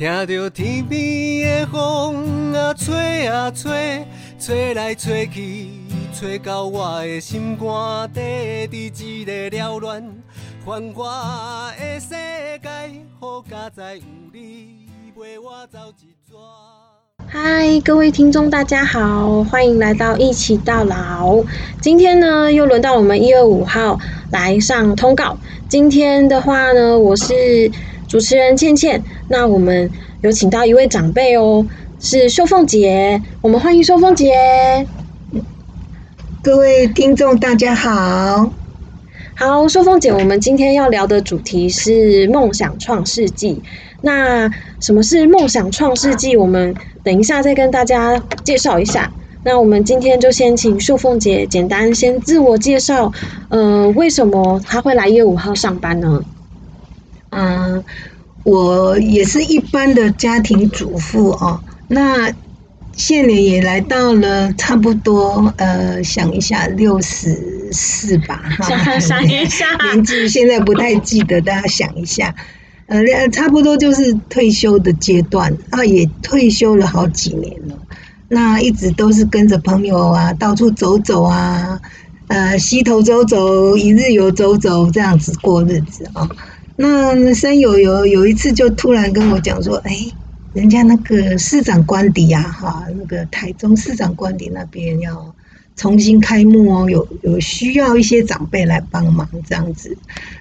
听着天边的风啊吹啊吹，吹来吹去，吹到我的心肝底，伫一个缭乱繁华的世界，好佳哉有你陪我走一逝。嗨，各位听众，大家好，欢迎来到一起到老。今天呢，又轮到我们一二五号来上通告。今天的话呢，我是主持人倩倩。那我们有请到一位长辈哦，是秀凤姐。我们欢迎秀凤姐。各位听众，大家好。好，秀凤姐，我们今天要聊的主题是梦想创世纪。那什么是梦想创世纪？我们等一下再跟大家介绍一下。那我们今天就先请秀凤姐简单先自我介绍。呃，为什么她会来一月五号上班呢？嗯，我也是一般的家庭主妇哦。那现年也来到了差不多，呃，想一下，六十四吧，哈，想一下，年纪现在不太记得，大家想一下，呃，差不多就是退休的阶段啊，也退休了好几年了。那一直都是跟着朋友啊，到处走走啊，呃，溪头走走，一日游走走，这样子过日子啊。那三友有有一次就突然跟我讲说，哎，人家那个市长官邸啊，哈，那个台中市长官邸那边要重新开幕哦，有有需要一些长辈来帮忙这样子。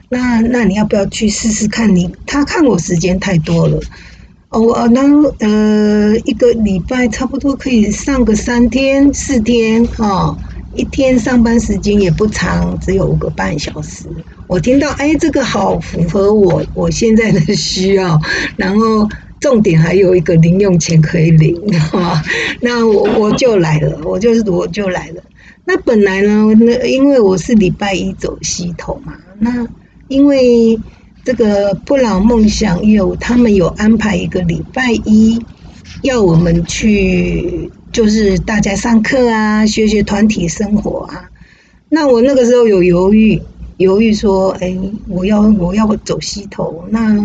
那那你要不要去试试看？你他看我时间太多了。哦，那呃，一个礼拜差不多可以上个三天四天哈，一天上班时间也不长，只有五个半小时。我听到，哎，这个好符合我我现在的需要，然后重点还有一个零用钱可以领哈，那我我就来了，我就是我就来了。那本来呢，那因为我是礼拜一走西头嘛，那因为。这个不老梦想有他们有安排一个礼拜一，要我们去，就是大家上课啊，学学团体生活啊。那我那个时候有犹豫，犹豫说，哎，我要我要走西头，那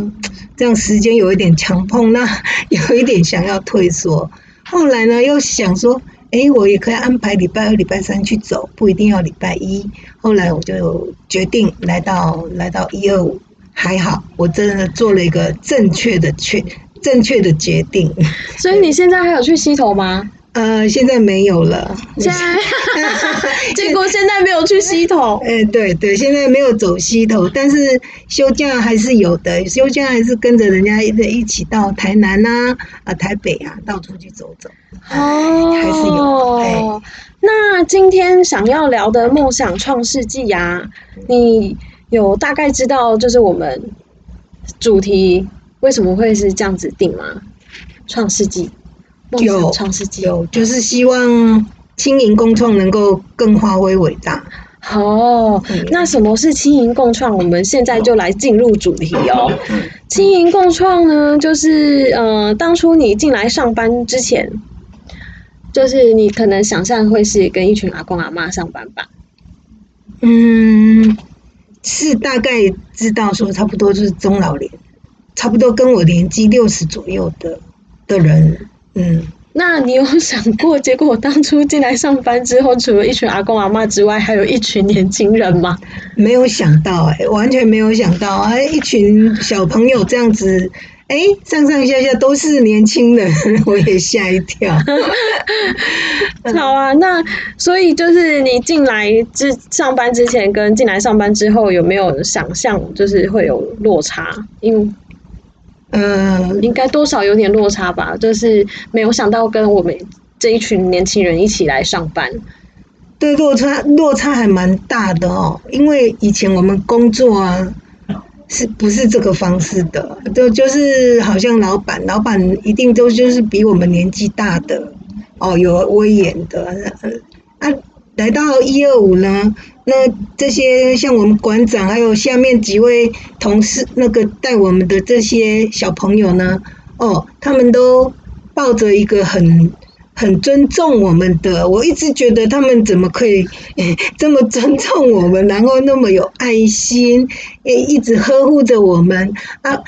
这样时间有一点强碰，那 有一点想要退缩。后来呢，又想说，哎，我也可以安排礼拜二、礼拜三去走，不一定要礼拜一。后来我就决定来到来到一二五。还好，我真的做了一个正确的确正确的决定。所以你现在还有去西头吗？呃，现在没有了。现在，结果现在没有去溪头。哎，对对，现在没有走溪头，但是休假还是有的。休假还是跟着人家一一起到台南呐，啊，台北啊，到处去走走。哦，还是有。那今天想要聊的梦想创世纪呀，你。有大概知道就是我们主题为什么会是这样子定吗？创世纪，有创世纪，有就是希望轻盈共创能够更发挥伟大。哦，那什么是轻盈共创？我们现在就来进入主题哦。轻盈共创呢，就是呃，当初你进来上班之前，就是你可能想象会是跟一群阿公阿妈上班吧？嗯。是大概知道说差不多就是中老年，差不多跟我年纪六十左右的的人，嗯。那你有想过，结果我当初进来上班之后，除了一群阿公阿妈之外，还有一群年轻人吗？没有想到，哎，完全没有想到，哎，一群小朋友这样子。哎，上上下下都是年轻人，我也吓一跳。好啊，那所以就是你进来之上班之前跟进来上班之后，有没有想象就是会有落差？因呃，应该多少有点落差吧，就是没有想到跟我们这一群年轻人一起来上班。对，落差落差还蛮大的哦，因为以前我们工作啊。是不是这个方式的？就就是好像老板，老板一定都就是比我们年纪大的哦，有威严的。啊，来到一二五呢，那这些像我们馆长，还有下面几位同事，那个带我们的这些小朋友呢，哦，他们都抱着一个很。很尊重我们的，我一直觉得他们怎么可以 这么尊重我们，然后那么有爱心，诶，一直呵护着我们啊！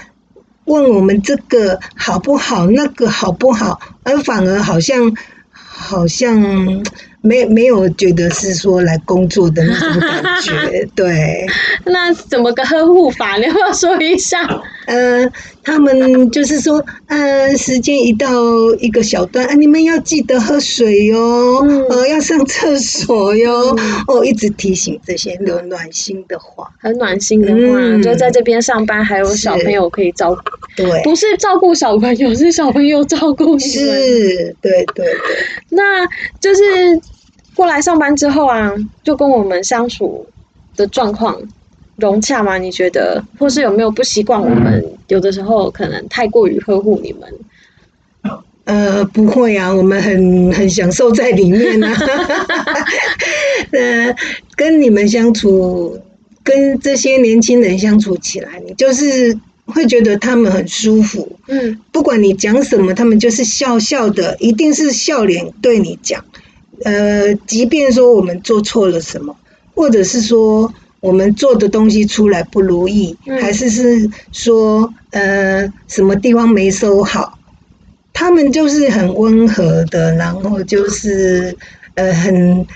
问我们这个好不好，那个好不好，而反而好像好像。没没有觉得是说来工作的那种感觉，对。那怎么个呵护法？你要不要说一下？呃，他们就是说，呃，时间一到一个小段，啊，你们要记得喝水哟，呃，要上厕所哟，哦，一直提醒这些有暖心的话，很暖心的话，就在这边上班，还有小朋友可以照顾，对，不是照顾小朋友，是小朋友照顾你是，对对对。那就是。过来上班之后啊，就跟我们相处的状况融洽吗？你觉得，或是有没有不习惯？我们有的时候可能太过于呵护你们。呃，不会啊，我们很很享受在里面啊。呃，跟你们相处，跟这些年轻人相处起来，你就是会觉得他们很舒服。嗯，不管你讲什么，他们就是笑笑的，一定是笑脸对你讲。呃，即便说我们做错了什么，或者是说我们做的东西出来不如意，还是是说呃什么地方没收好，他们就是很温和的，然后就是呃很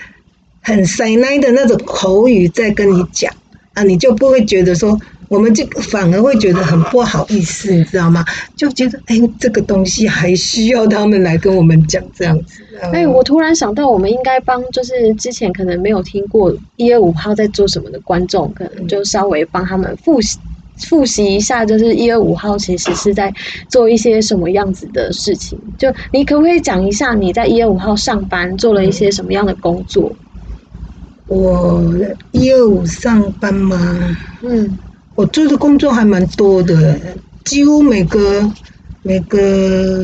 很塞奶的那种口语在跟你讲啊，你就不会觉得说。我们就反而会觉得很不好意思，你知道吗？就觉得哎，这个东西还需要他们来跟我们讲这样子。哎，我突然想到，我们应该帮就是之前可能没有听过一月五号在做什么的观众，可能就稍微帮他们复习复习一下，就是一月五号其实是在做一些什么样子的事情。就你可不可以讲一下你在一月五号上班做了一些什么样的工作？我一月五上班吗？嗯。我做的工作还蛮多的，几乎每个每个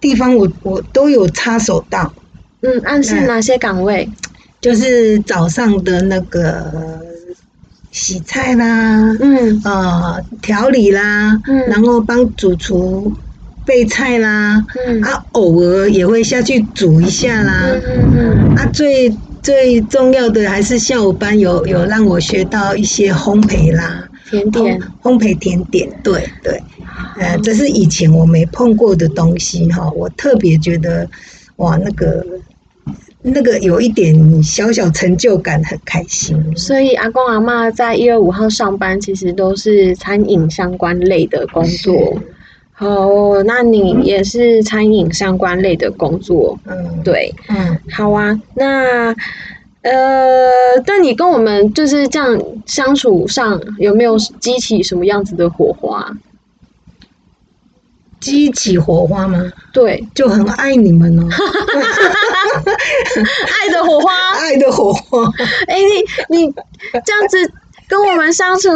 地方我我都有插手到。嗯，暗示哪些岗位？就是早上的那个洗菜啦，嗯，啊调理啦，嗯，然后帮主厨备菜啦，嗯，啊偶尔也会下去煮一下啦，嗯嗯嗯，啊最。最重要的还是下午班有有让我学到一些烘焙啦，甜点，烘焙甜点，对对，呃，这是以前我没碰过的东西哈，我特别觉得哇，那个那个有一点小小成就感，很开心。所以阿公阿妈在一月五号上班，其实都是餐饮相关类的工作。哦，那你也是餐饮相关类的工作，嗯，对，嗯，好啊，那呃，但你跟我们就是这样相处上有没有激起什么样子的火花？激起火花吗？对，就很爱你们哦，爱的火花，爱的火花。哎，你你这样子跟我们相处，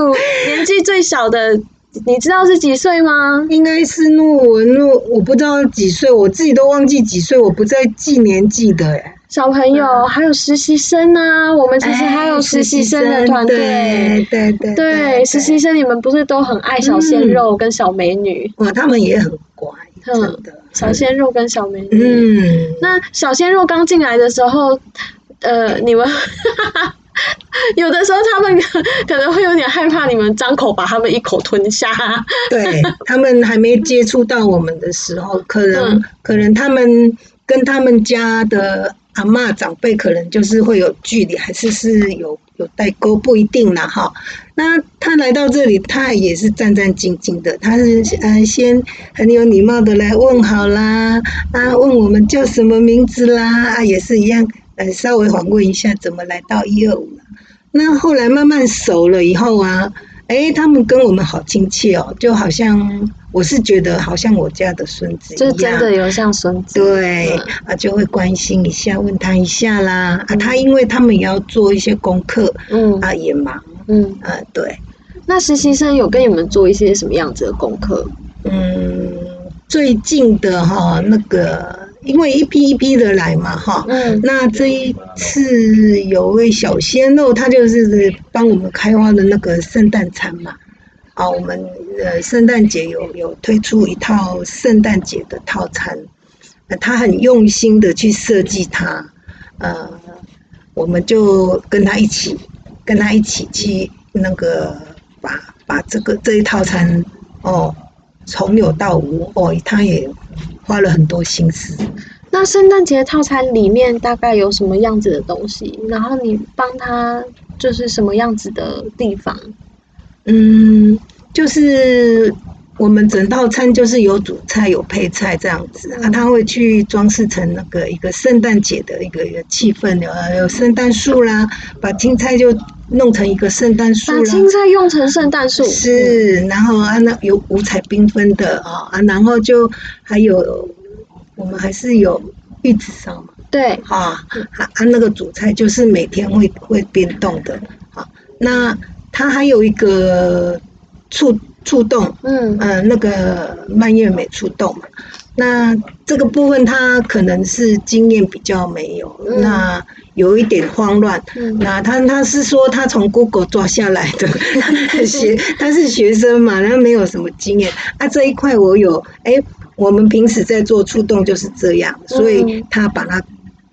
年纪最小的。你知道是几岁吗？应该是诺文诺，我不知道几岁，我自己都忘记几岁，我不再记年纪的哎。小朋友还有实习生啊，我们其实还有实习生的团队，对对对，实习生你们不是都很爱小鲜肉跟小美女？哇，他们也很乖，真的。小鲜肉跟小美女，嗯，那小鲜肉刚进来的时候，呃，你们。有的时候他们 可能会有点害怕，你们张口把他们一口吞下。对他们还没接触到我们的时候，可能可能他们跟他们家的阿妈长辈可能就是会有距离，还是是有有代沟，不一定啦哈。那他来到这里，他也是战战兢兢的，他是呃先很有礼貌的来问好啦，啊问我们叫什么名字啦，啊也是一样。呃，稍微访问一下，怎么来到一二五了？那后来慢慢熟了以后啊，哎，他们跟我们好亲切哦，就好像我是觉得好像我家的孙子一样，就真的有像孙子。对啊，就会关心一下，问他一下啦。啊，他因为他们也要做一些功课，嗯，啊也忙，嗯，啊对。那实习生有跟你们做一些什么样子的功课？嗯，最近的哈那个。因为一批一批的来嘛，哈，那这一次有位小鲜肉，他就是帮我们开发的那个圣诞餐嘛，啊，我们呃圣诞节有有推出一套圣诞节的套餐，他很用心的去设计它，呃，我们就跟他一起跟他一起去那个把把这个这一套餐哦，从有到无哦，他也花了很多心思。那圣诞节套餐里面大概有什么样子的东西？然后你帮他就是什么样子的地方？嗯，就是我们整套餐就是有主菜有配菜这样子啊，他会去装饰成那个一个圣诞节的一个气氛，有有圣诞树啦，把青菜就弄成一个圣诞树啦，把青菜用成圣诞树，是，然后啊那有五彩缤纷的啊啊，然后就还有我们还是有玉子烧嘛。对，啊，啊啊，那个主菜就是每天会会变动的，啊，那它还有一个触触动，嗯。呃，那个蔓越莓触动嘛，那这个部分他可能是经验比较没有，嗯。那有一点慌乱，嗯。那他他是说他从 Google 抓下来的 学，他是学生嘛，然后没有什么经验。啊。这一块我有，哎、我们平时在做触动就是这样，所以嗯。他把它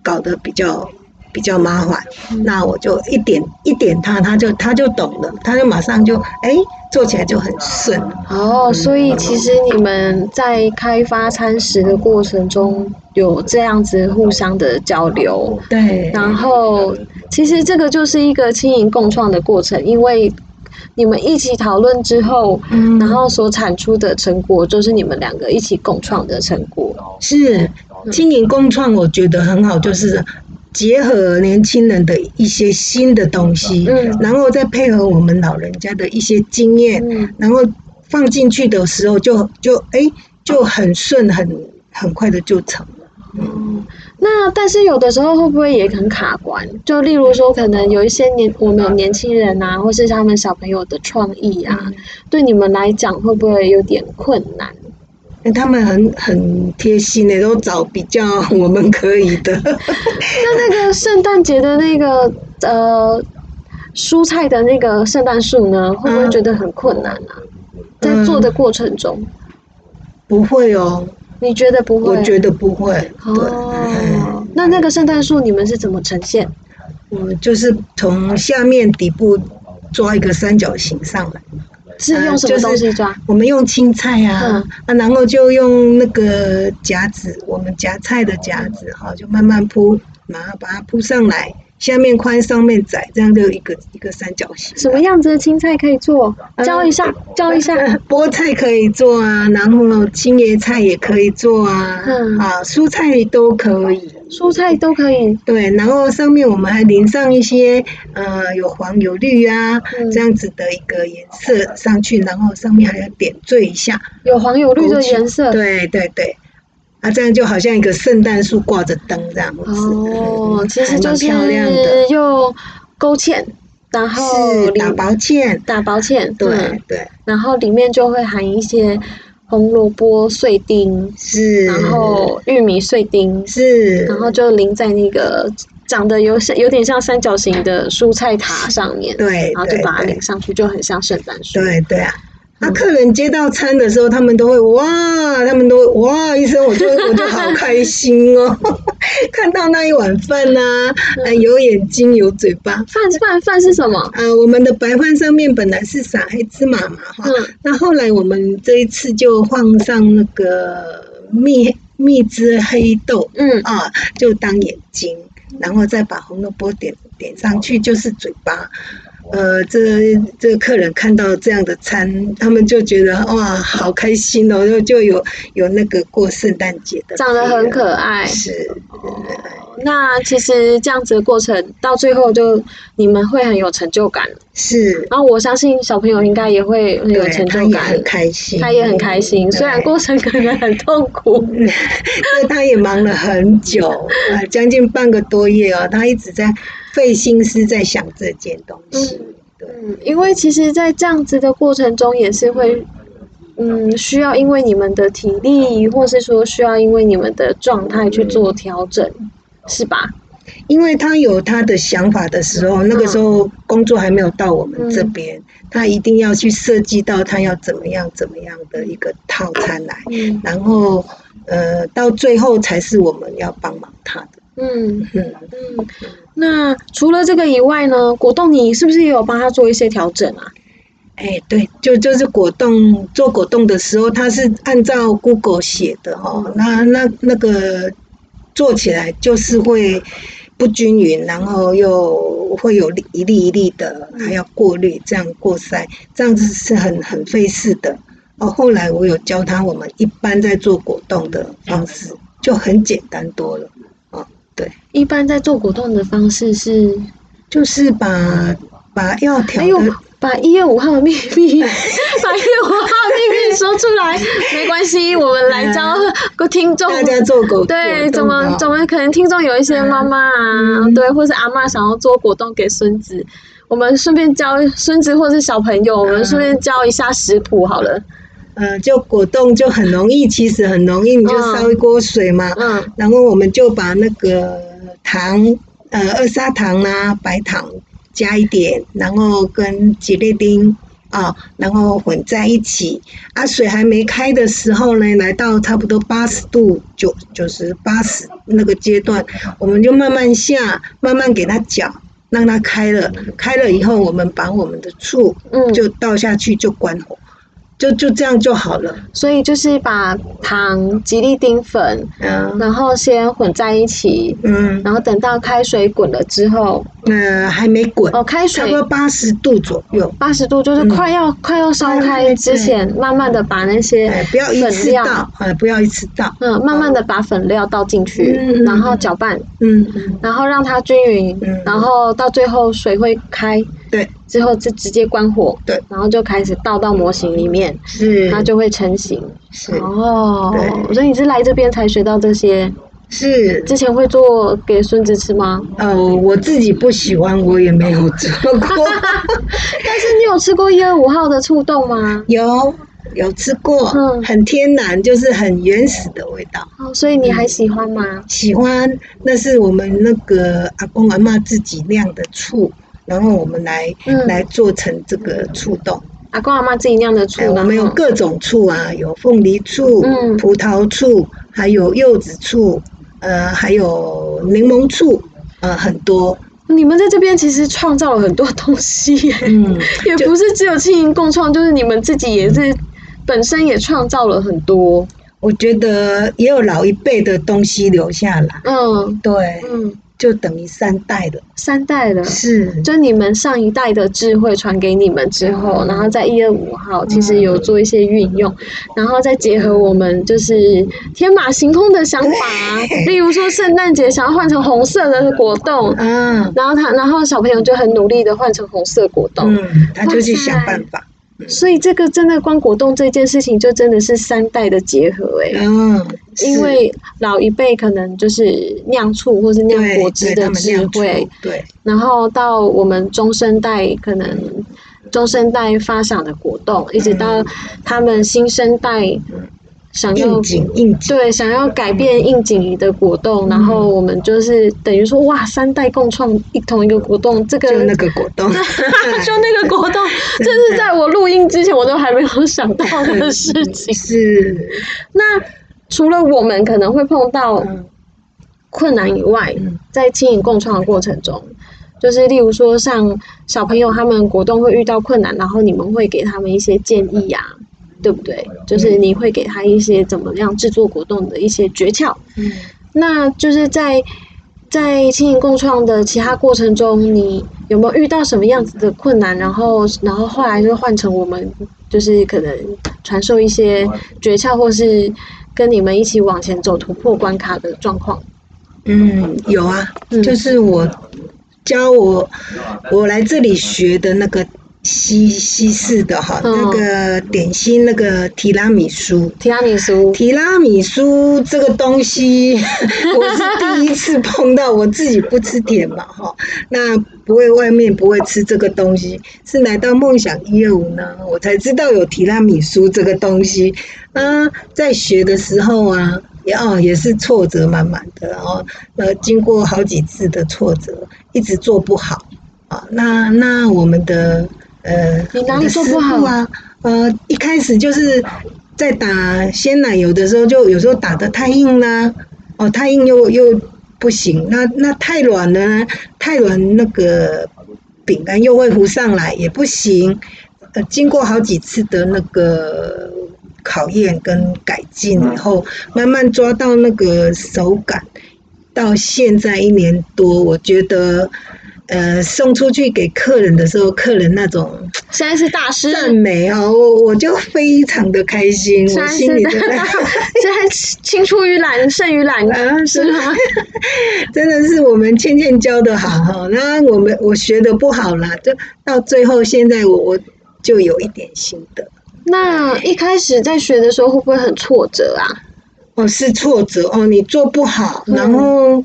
搞得比较比较麻烦。嗯那我就一点一点他，他就他就懂了，他就马上就哎、做起来就很顺。哦，所以其实你们在开发餐食的过程中有这样子互相的交流，对，然后其实这个就是一个轻盈共创的过程，因为你们一起讨论之后，嗯然后所产出的成果就是你们两个一起共创的成果。是经营共创，我觉得很好，就是结合年轻人的一些新的东西，嗯然后再配合我们老人家的一些经验，嗯然后放进去的时候就就哎就很顺，很很快的就成了。嗯，那但是有的时候会不会也很卡关？就例如说，可能有一些年我们有年轻人啊，或是他们小朋友的创意啊，对你们来讲会不会有点困难？哎他们很很贴心的，都找比较我们可以的。那那个圣诞节的那个呃蔬菜的那个圣诞树呢，会不会觉得很困难啊？在做的过程中，不会哦，你觉得不会？我觉得不会。对，哦，那那个圣诞树你们是怎么呈现？我就是从下面底部抓一个三角形上来。是用什么东西抓？我们用青菜啊，嗯啊，然后就用那个夹子，我们夹菜的夹子哈，就慢慢铺，然后把它铺上来，下面宽上面窄，这样就一个一个三角形。什么样子的青菜可以做？教一下，教一下。呃菠菜可以做啊，然后青叶菜也可以做啊，嗯啊，蔬菜都可以。蔬菜都可以。对，然后上面我们还淋上一些呃有黄有绿啊、嗯这样子的一个颜色上去，然后上面还要点缀一下。有黄有绿的颜色。对对对，啊，这样就好像一个圣诞树挂着灯这样子。哦，嗯其实就是还蛮漂亮的，用勾芡，然后是打薄芡。打薄芡，对嗯对然后里面就会含一些红萝卜碎丁，是。然后玉米碎丁，是，然后就淋在那个长得有像有点像三角形的蔬菜塔上面，对然后就把它淋上去，就很像圣诞树。对对啊。那、嗯客人接到餐的时候，他们都会哇，他们都会哇一声，我就我就好开心哦，看到那一碗饭呐、呃，有眼睛有嘴巴，饭饭饭是什么？呃，我们的白饭上面本来是撒黑芝麻嘛，哈、嗯那后来我们这一次就放上那个蜜蜜汁黑豆嗯啊，就当眼睛，然后再把红萝卜点点上去，就是嘴巴。呃，这这个客人看到这样的餐，他们就觉得哇，好开心哦，就就有有那个过圣诞节的长得很可爱。是，那其实这样子的过程到最后就你们会很有成就感，是，然后我相信小朋友应该也会很有，成就感他也很，开心，他也很开心，虽然过程可能很痛苦。因为他也忙了很久，呃，将近半个多月哦，他一直在费心思在想这件东西。对，嗯，因为其实，在这样子的过程中，也是会，嗯，需要因为你们的体力，或是说需要因为你们的状态去做调整，是吧？因为他有他的想法的时候，那个时候工作还没有到我们这边，他一定要去设计到他要怎么样怎么样的一个套餐来，嗯然后呃，到最后才是我们要帮忙他的。嗯嗯，嗯。那除了这个以外呢，果冻你是不是也有帮他做一些调整啊？哎，对，就就是果冻做果冻的时候，他是按照 Google 写的哦，那那那个做起来就是会不均匀，然后又会有一粒一粒的，还要过滤，这样过筛，这样子是很很费事的。哦，后来我有教他，我们一般在做果冻的方式就很简单多了。哦，对，一般在做果冻的方式是，就是把把药调的。把一月五号的秘密，把一月五号的秘密说出来，没关系，我们来教个听众。大家做果对，怎么怎么可能？听众有一些妈妈啊，对，或是阿妈想要做果冻给孙子，我们顺便教孙子或是小朋友，我们顺便教一下食谱好了。嗯，就果冻就很容易，其实很容易，你就烧一锅水嘛，嗯，然后我们就把那个糖，呃，二砂糖啊，白糖。加一点，然后跟吉列丁啊，然后混在一起。啊，水还没开的时候呢，来到差不多八十度九九十八十那个阶段，我们就慢慢下，慢慢给它搅，让它开了。开了以后，我们把我们的醋就倒下去，就关火。就就这样就好了，所以就是把糖、吉利丁粉，嗯，然后先混在一起，嗯，然后等到开水滚了之后，呃，还没滚哦，开水差不多八十度左右，八十度就是快要快要烧开之前，慢慢的把那些不要一次倒，呃，不要一次倒，嗯，慢慢的把粉料倒进去，然后搅拌，嗯，然后让它均匀，然后到最后水会开。对，之后就直接关火，对，然后就开始倒到模型里面，是，它就会成型，是哦，对，所以你是来这边才学到这些，是，之前会做给孙子吃吗？呃，我自己不喜欢，我也没有做过，但是你有吃过一二五号的醋冻吗？有，有吃过，嗯，很天然，就是很原始的味道，哦，所以你还喜欢吗？喜欢，那是我们那个阿公阿妈自己酿的醋。然后我们来来做成这个醋冻。阿公阿妈自己酿的醋，我们有各种醋啊，有凤梨醋、葡萄醋，还有柚子醋，呃，还有柠檬醋，呃，很多。你们在这边其实创造了很多东西，嗯，也不是只有轻盈共创，就是你们自己也是本身也创造了很多。我觉得也有老一辈的东西留下来。嗯，对，嗯。就等于三代的，三代的，是，就你们上一代的智慧传给你们之后，然后在一二五号其实有做一些运用，然后再结合我们就是天马行空的想法，例如说圣诞节想要换成红色的果冻，嗯，然后他，然后小朋友就很努力的换成红色果冻，嗯，他就去想办法。所以这个真的光果冻这件事情，就真的是三代的结合哎。嗯，因为老一辈可能就是酿醋或是酿果汁的智慧，对。然后到我们中生代，可能中生代发想的果冻，一直到他们新生代。想要对，想要改变应景仪的果冻，然后我们就是等于说，哇，三代共创一同一个果冻，这个就那个果冻，就那个果冻，这是在我录音之前我都还没有想到的 事情。是，那除了我们可能会碰到困难以外，在经营共创的过程中，就是例如说，像小朋友他们果冻会遇到困难，然后你们会给他们一些建议呀。对不对？就是你会给他一些怎么样制作果冻的一些诀窍。嗯，那就是在在轻盈共创的其他过程中，你有没有遇到什么样子的困难？然后，然后后来就换成我们，就是可能传授一些诀窍，或是跟你们一起往前走，突破关卡的状况。嗯，有啊，就是我教我我来这里学的那个。西西式的哈，那个点心，那个提拉米苏，提拉米苏，提拉米苏这个东西，我是第一次碰到。我自己不吃甜嘛哈，那不会外面不会吃这个东西，是来到梦想一二五呢，我才知道有提拉米苏这个东西。嗯，在学的时候啊，也哦也是挫折满满的，然后呃经过好几次的挫折，一直做不好啊。那那我们的。呃，你哪里做不好啊？呃，一开始就是在打鲜奶油的时候，就有时候打的太硬啦，哦，太硬又又不行。那那太软了，太软那个饼干又会糊上来，也不行。呃，经过好几次的那个考验跟改进以后，慢慢抓到那个手感，到现在一年多，我觉得。呃，送出去给客人的时候，客人那种现在是大师赞美哦，我我就非常的开心，我心里现在 青出于蓝胜于蓝啊，是吗？真的是我们倩倩教的好哈，那我们我学的不好啦，就到最后现在我我就有一点心得。那一开始在学的时候会不会很挫折啊？哦，是挫折哦，你做不好，然后。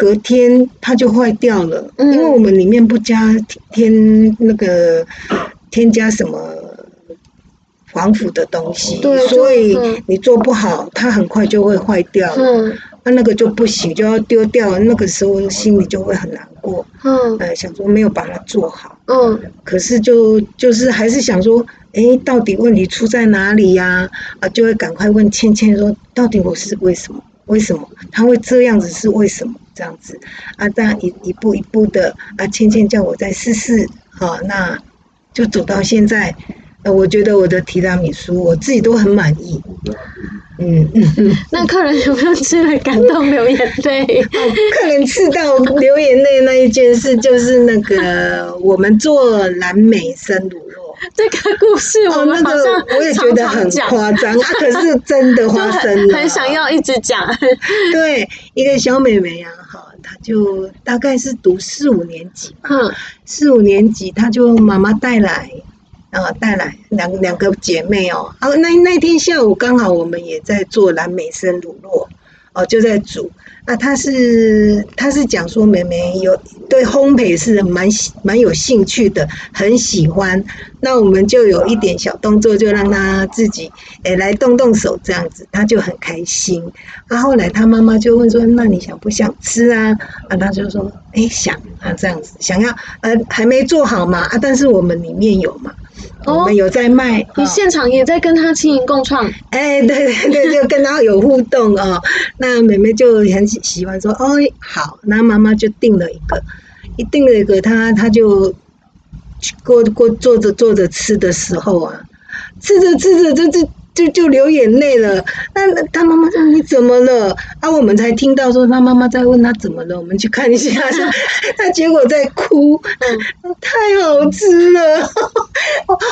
隔天它就坏掉了，因为我们里面不加添那个添加什么防腐的东西，所以你做不好，它很快就会坏掉。嗯，那那个就不行，就要丢掉。那个时候心里就会很难过。嗯，呃，想说没有把它做好。嗯，可是就就是还是想说，哎，到底问题出在哪里呀？啊，就会赶快问倩倩说，到底我是为什么？为什么他会这样子？是为什么这样子？啊，这样一一步一步的啊，倩倩叫我再试试，好，那就走到现在。呃，我觉得我的提拉米苏我自己都很满意。嗯嗯嗯。那客人有没有吃了感动流眼泪？客人吃到流眼泪那一件事，就是那个我们做蓝莓生乳酪。这个故事，我们好像我也觉得很夸张，啊，可是真的 发生了，很想要一直讲。对，一个小妹妹啊，哈，她就大概是读四五年级吧，四五年级，她就妈妈带来，啊，带来两两个姐妹哦，啊，那那天下午刚好我们也在做蓝莓生乳酪，哦，就在煮。啊，他是他是讲说，妹妹有对烘焙是蛮蛮有兴趣的，很喜欢。那我们就有一点小动作，就让她自己诶来动动手这样子，她就很开心。啊，后来她妈妈就问说：“那你想不想吃啊？”啊，她就说：“哎，想啊，这样子想要呃还没做好嘛啊，但是我们里面有嘛。”我们有在卖，你现场也在跟他经营共创，哎，对对对，就跟他有互动哦。那妹妹就很喜喜欢说，哦，好，那妈妈就订了一个，一订了一个，他他就过过坐着坐着吃的时候啊，吃着吃着就就。就就流眼泪了，那他妈妈说你怎么了？啊，我们才听到说他妈妈在问他怎么了，我们去看一下，他结果在哭，太好吃了，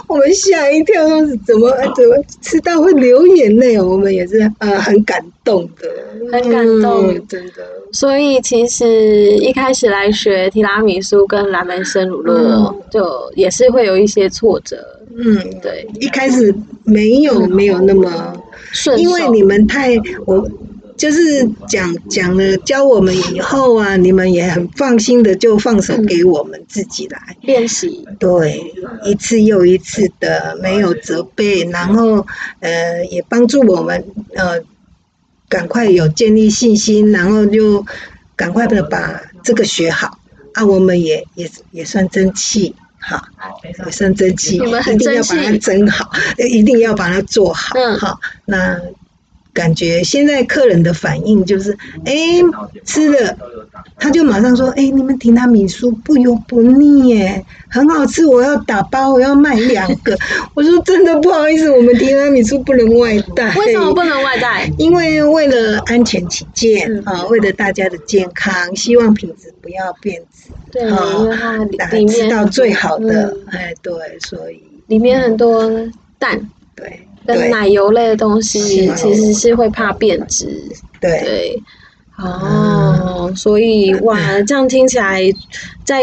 我们吓一跳，怎么怎么吃到会流眼泪？我们也是呃很感动的，很感动，真的。所以其实一开始来学提拉米苏跟蓝莓生乳酪，就也是会有一些挫折。嗯，对，一开始没有没有那么顺，因为你们太我就是讲讲了教我们以后啊，你们也很放心的就放手给我们自己来。练习，对，一次又一次的没有责备，然后呃也帮助我们呃赶快有建立信心，然后就赶快的把这个学好。啊，我们也也也算争气。好，也算争气，一定要把它蒸好，一定要把它做好。好，那感觉现在客人的反应就是，哎，吃了，他就马上说，哎，你们提拉米苏不油不腻耶，很好吃，我要打包，我要卖两个。我说真的不好意思，我们提拉米苏不能外带。为什么不能外带？因为为了安全起见啊，为了大家的健康，希望品质不要变质。对，因为它里面吃到最好的，哎，对，所以里面很多蛋，对，跟奶油类的东西，其实是会怕变质。对，哦，所以哇，这样听起来，在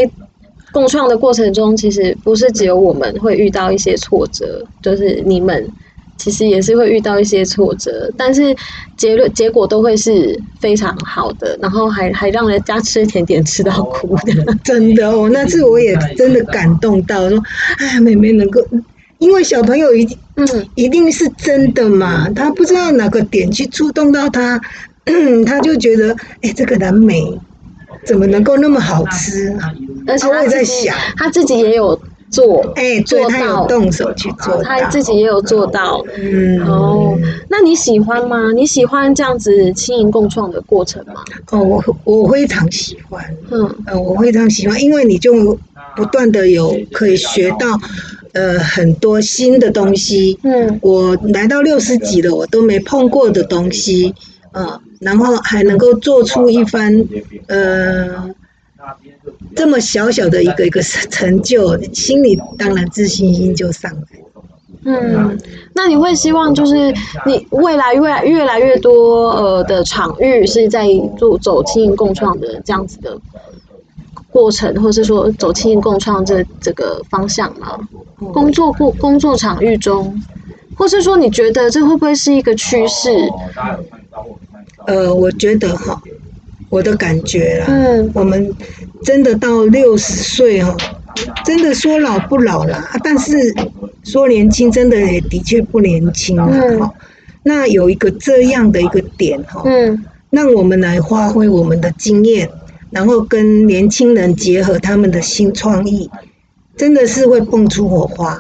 共创的过程中，其实不是只有我们会遇到一些挫折，就是你们。其实也是会遇到一些挫折，但是结论结果都会是非常好的，然后还 还让人家吃甜点吃到哭的，真的哦。那次我也真的感动到说，哎，妹妹能够，因为小朋友一定嗯一定是真的嘛，他不知道哪个点去触动到他，他就觉得哎，这个蓝莓怎么能够那么好吃？而且他在想他自己也有。做哎，做到动手去做，他自己也有做到。嗯，哦，那你喜欢吗？你喜欢这样子轻盈共创的过程吗？哦，我我非常喜欢。嗯，呃，我非常喜欢，因为你就不断的有可以学到呃很多新的东西，嗯我来到六十几了，我都没碰过的东西，啊，然后还能够做出一番呃这么小小的一个一个成就，心里当然自信心就上来。嗯，那你会希望就是你未来越来越来越多呃的场域是在做走青营共创的这样子的过程，或是说走青营共创这这个方向吗？工作过工作场域中，或是说你觉得这会不会是一个趋势？呃，我觉得哈，我的感觉啦，嗯我们真的到六十岁哈，真的说老不老啦，啊但是说年轻，真的也的确不年轻了嗯哈。那有一个这样的一个点哈，嗯让我们来发挥我们的经验，然后跟年轻人结合他们的新创意，真的是会蹦出火花，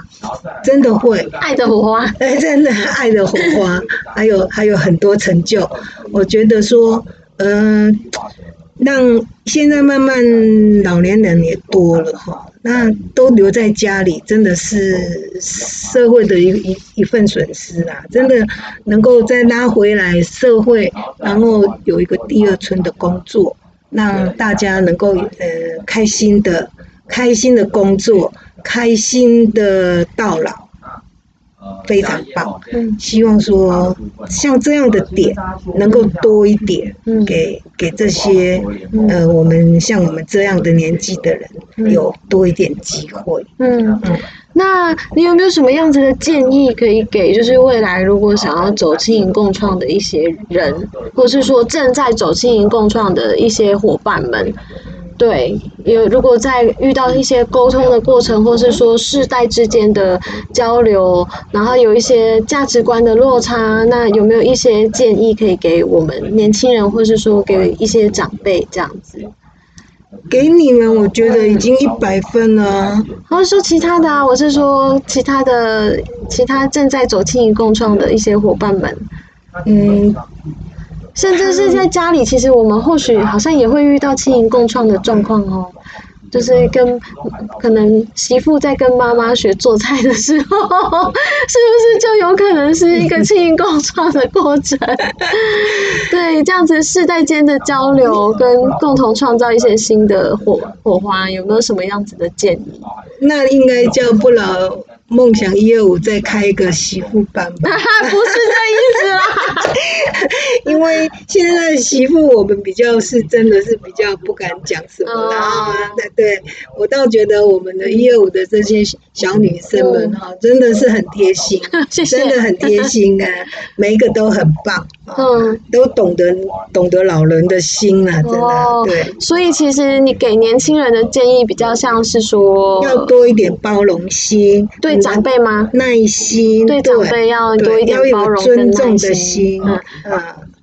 真的会。爱的火花，哎，真的爱的火花，还有还有很多成就。我觉得说，嗯、让现在慢慢老年人也多了哈，那都留在家里，真的是社会的一一一份损失啊。真的能够再拉回来社会，然后有一个第二春的工作，让大家能够呃开心的开心的工作，开心的到老。非常棒。嗯希望说像这样的点能够多一点，嗯给给这些呃我们像我们这样的年纪的人有多一点机会。嗯嗯，那你有没有什么样子的建议可以给？就是未来如果想要走青营共创的一些人，或是说正在走青营共创的一些伙伴们，对，有如果在遇到一些沟通的过程，或是说世代之间的交流，然后有一些价值观的落差，那有没有一些建议可以给我们年轻人，或是说给一些长辈这样子？给你们，我觉得已经一百分了。我是说其他的啊，我是说其他的其他正在走轻盈共创的一些伙伴们，嗯，甚至是在家里，其实我们或许好像也会遇到轻盈共创的状况哦。就是跟可能媳妇在跟妈妈学做菜的时候，是不是就有可能是一个庆应共创的过程？对，这样子世代间的交流跟共同创造一些新的火火花，有没有什么样子的建议？那应该叫不老梦想一二五再开一个媳妇班吧。不是这意思啦。因为现在的媳妇，我们比较是真的是比较不敢讲什么啦。哦对对，我倒觉得我们的一二五的这些小女生们哈，真的是很贴心，谢谢。真的很贴心啊，每一个都很棒，啊嗯，都懂得懂得老人的心啊，真哦的对。所以其实你给年轻人的建议比较像是说，要多一点包容心，对长辈吗？耐心，对长辈要多一点包容跟尊重的耐心嗯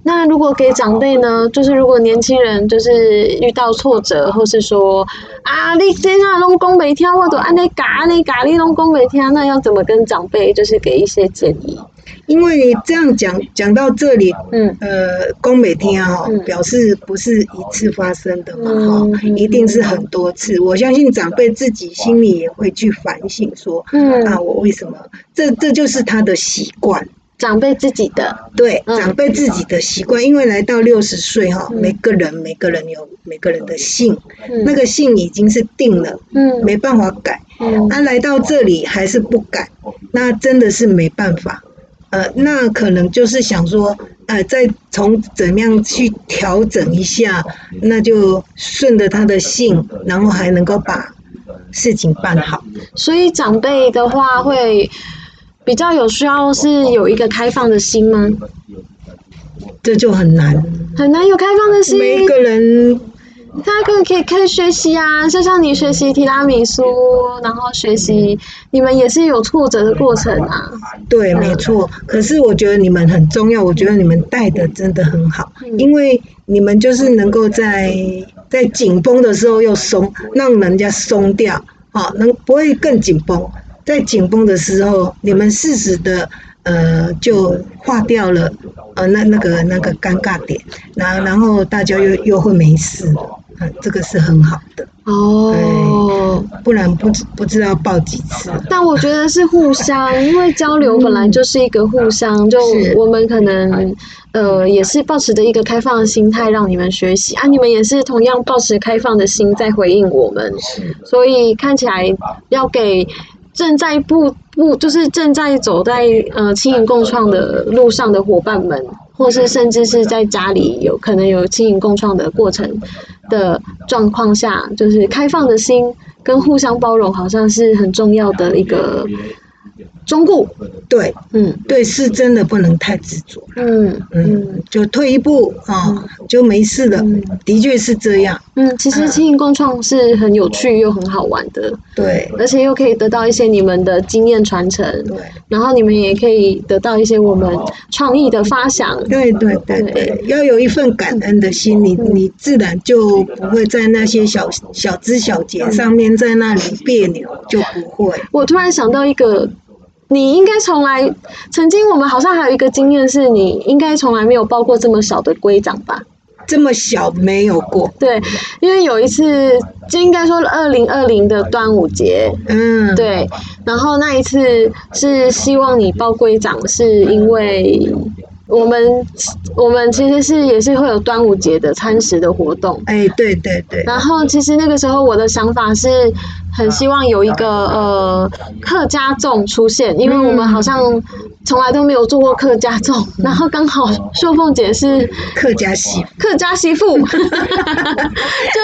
那如果给长辈呢？就是如果年轻人就是遇到挫折，或是说啊，你这样拢讲没听，我都安尼嘎安尼嘎，你拢讲没听，那要怎么跟长辈就是给一些建议？因为你这样讲讲到这里，嗯呃，宫美天哈嗯，表示不是一次发生的嘛哈一定是很多次。我相信长辈自己心里也会去反省说，嗯，啊，我为什么？这这就是他的习惯，长辈自己的，对，嗯长辈自己的习惯。因为来到六十岁哈，嗯每个人每个人有每个人的性，嗯那个性已经是定了，嗯没办法改。嗯他来到这里还是不改，那真的是没办法。呃，那可能就是想说，呃，再从怎么样去调整一下，那就顺着他的性，然后还能够把事情办好。所以长辈的话会比较有需要是有一个开放的心吗？这就很难。很难有开放的心。每一个人，他可以可以可以学习啊，就像你学习提拉米苏，然后学习你们也是有挫折的过程啊。对，没错。可是我觉得你们很重要，我觉得你们带的真的很好，嗯因为你们就是能够在在紧绷的时候又松，让人家松掉，好、能不会更紧绷。在紧绷的时候，你们适时的呃就化掉了呃那那个那个尴尬点，然然后大家又又会没事了，嗯，这个是很好的。哦，不然不知不知道报几次。但我觉得是互相，因为交流本来就是一个互相，就我们可能呃也是保持着一个开放的心态让你们学习啊，你们也是同样保持开放的心在回应我们，所以看起来要给正在步步就是正在走在呃轻盈共创的路上的伙伴们，或是甚至是在家里有可能有轻盈共创的过程的状况下，就是开放的心跟互相包容，好像是很重要的一个忠固。对嗯对，是真的不能太执着。嗯嗯嗯，就退一步啊，就没事了。的确是这样。嗯，其实轻盈共创是很有趣又很好玩的，对而且又可以得到一些你们的经验传承，对然后你们也可以得到一些我们创意的发想。对对对对，要有一份感恩的心，你你自然就不会在那些小小枝小节上面在那里别扭，就不会。我突然想到一个，你应该从来曾经我们好像还有一个经验是，你应该从来没有抱过这么小的龟掌吧？这么小没有过。对，因为有一次，就应该说二零二零的端午节，嗯，对，然后那一次是希望你抱龟掌，是因为我们我们其实是也是会有端午节的餐食的活动，哎，对对对，然后其实那个时候我的想法是很希望有一个呃客家粽出现，因为我们好像从来都没有做过客家粽，然后刚好秀凤姐是客家媳妇。客家媳妇，就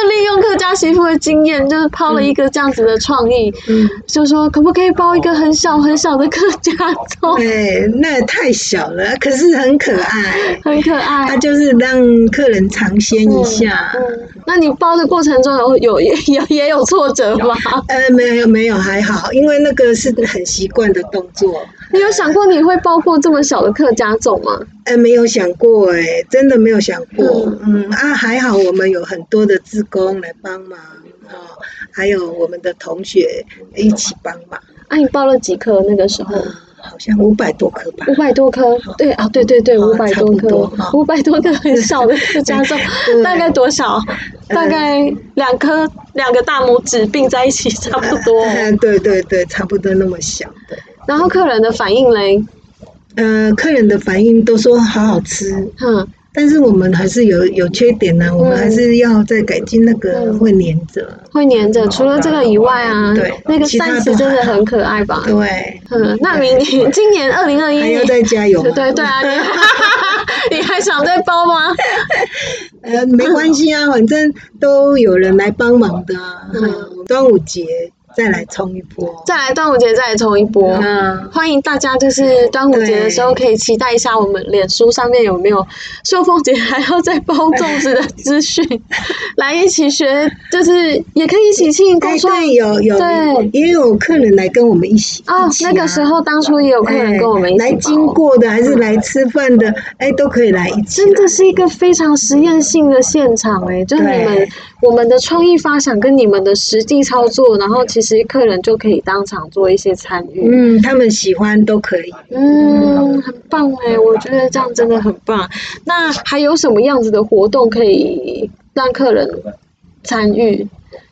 利用客家媳妇的经验，就是抛了一个这样子的创意，嗯，就说可不可以包一个很小很小的客家粽，对，那也太小了，可是很可爱。很可爱它。就是让客人尝鲜一下。嗯，那你包的过程中有有也也也有挫折吗？呃，没有没有，还好，因为那个是很习惯的动作。你有想过你会包过这么小的客家种吗？哎，没有想过哎，真的没有想过。嗯啊，还好我们有很多的志工来帮忙哦，还有我们的同学一起帮忙，啊，你报了几颗？那个时候好像五百多颗吧五。百多颗，对啊，对对对，哦五百多颗五百多颗很小的客家 大概多少？大概两颗两个大拇指并在一起差不多。对对对，差不多那么小的。然后客人的反应嘞，呃，客人的反应都说好好吃，嗯，但是我们还是有有缺点呢、我们还是要再改进那个嗯会粘着。会粘着。除了这个以外啊，对那个其他扇子都还好真的很可爱吧？对，嗯，那明年今年二零二一年，还要再加油吗 对？对对啊，你 你还想再包吗？呃，没关系啊，反正都有人来帮忙的、啊。嗯，端午节再来冲一波。再来端午节再来冲一波。嗯，欢迎大家，就是端午节的时候可以期待一下我们脸书上面有没有秀凤姐还要再包粽子的资讯，来一起学，就是也可以一起庆哎，共创对，有有，对也有客人来跟我们一起。哦那个时候当初也有客人跟我们一起来经过的，还是来吃饭的，哎，都可以来一起。真的是一个非常实验性的现场哎、就你们我们的创意发想跟你们的实际操作，然后其实客人就可以当场做一些参与。嗯，他们喜欢都可以。嗯，很棒哎，我觉得这样真的很棒。那还有什么样子的活动可以让客人参与？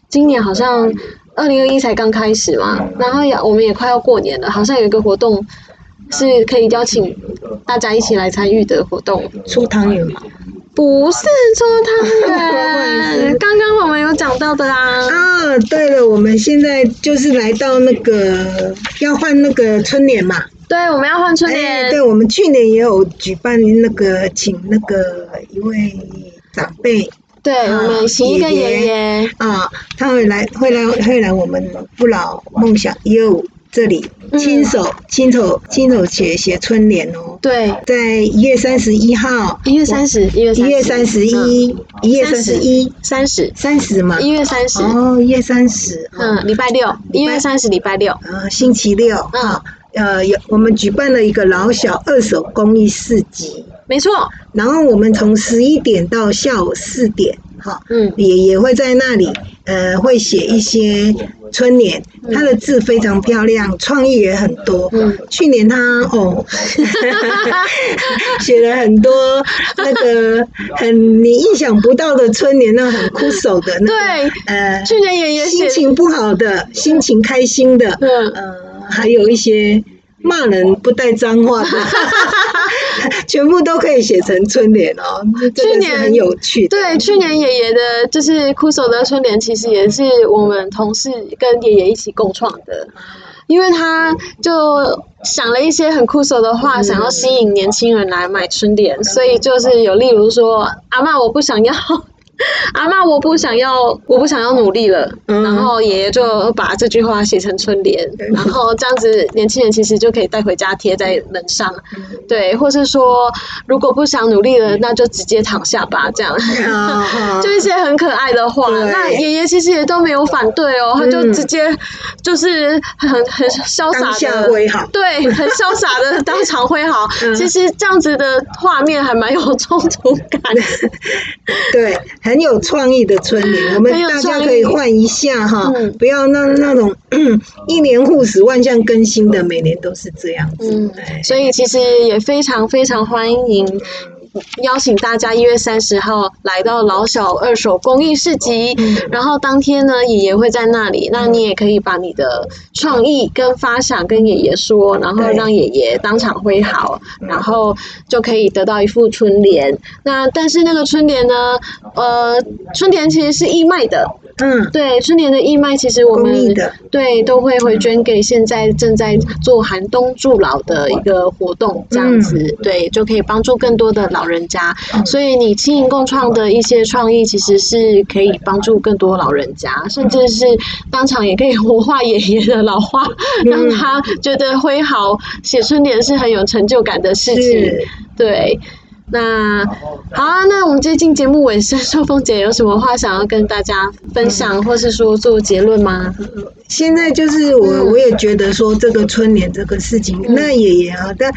今年好像二零二一才刚开始嘛，然后也我们也快要过年了，好像有一个活动是可以邀请大家一起来参与的活动。出汤圆嘛。不是搓汤圆，刚刚我们有讲到的啊。啊，对了，我们现在就是来到那个要换那个春联嘛。对，我们要换春哎，联。对，我们去年也有举办那个，请那个一位长辈对，我们请一个爷爷。啊，他会来会来会来我们不老梦想一二五这里嗯。亲手亲手亲手写写春联哦，对，在一月三十一号，一月三十，一月一。月三十一，一月三十一，三十，三十嘛，一月三十。哦，一月三十，哦。嗯，礼拜六，一月三十，礼拜六。啊，星期六。嗯，呃，有我们举办了一个老小二手公益市集，没错。然后我们从十一点到下午四点，哈，嗯。也也会在那里呃会写一些春联，他的字非常漂亮，创意也很多。嗯。去年他哦 写了很多那个很你意想不到的春联，那很枯手的那个对，呃去年也也心情不好的、心情开心的，嗯。呃，还有一些骂人不带脏话的，全部都可以写成春联哦。去年很有趣的。对，去年爷爷的就是酷手的春联，其实也是我们同事跟爷爷一起共创的，因为他就想了一些很酷手的话，想要吸引年轻人来买春联，所以就是有例如说，阿妈我不想要。阿嬷，我不想要，我不想要努力了。嗯。然后爷爷就把这句话写成春联，然后这样子年轻人其实就可以带回家贴在门上，对，或是说如果不想努力了，那就直接躺下吧，这样。啊 就一些很可爱的话，那爷爷其实也都没有反对哦，他就嗯直接就是很很潇洒的挥好对，很潇洒的当场挥好。嗯。其实这样子的画面还蛮有冲突感。对，很有创意的春联，我们大家可以换一下哈嗯，不要那那种 一年护死、万象更新的，每年都是这样子。所以其实也非常非常欢迎。邀请大家一月三十号来到老小二手公益市集，嗯。然后当天呢，爷爷会在那里，那你也可以把你的创意跟发想跟爷爷说，然后让爷爷当场挥毫，然后就可以得到一副春联。那但是那个春联呢，呃，春联其实是义卖的，嗯，对，春联的义卖其实我们对都会回捐给现在正在做寒冬助老的一个活动，这样子、嗯对就可以帮助更多的老人家。所以你轻盈共创的一些创意，其实是可以帮助更多老人家，甚至是当场也可以活化爷爷的老化，嗯 让他觉得挥毫写春联是很有成就感的事情。对，那好啊，那我们接近节目尾声，寿凤姐有什么话想要跟大家分享，或是说做结论吗？现在就是我，嗯。我也觉得说这个春联这个事情，嗯。那爷爷啊，但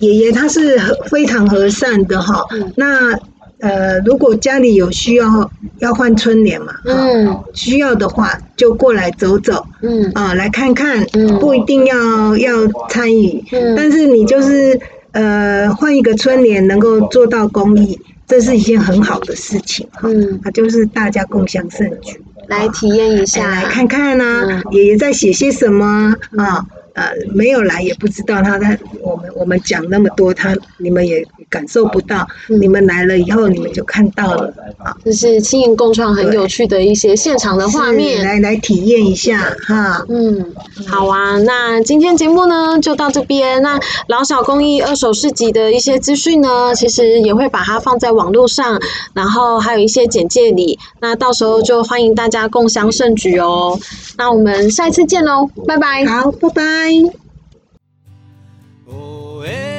爷爷他是非常和善的哈。嗯。那呃，如果家里有需要要换春联嘛，嗯。需要的话就过来走走嗯。啊，来看看，嗯。不一定要要参与，嗯。但是你就是呃换一个春联能够做到公益，这是一件很好的事情哈。嗯，啊，就是大家共享盛举。来体验一哎下，来看看呢、嗯爷爷在写些什么啊？呃，没有来也不知道他在我们我们讲那么多，他你们也感受不到。嗯你们来了以后，你们就看到了啊，就是轻盈共创很有趣的一些现场的画面。来来体验一下哈。嗯，好啊，那今天节目呢就到这边。那老小公益二手市集的一些资讯呢，其实也会把它放在网络上，然后还有一些简介里。那到时候就欢迎大家共襄盛举哦。那我们下一次见喽，拜拜。好，拜拜。哦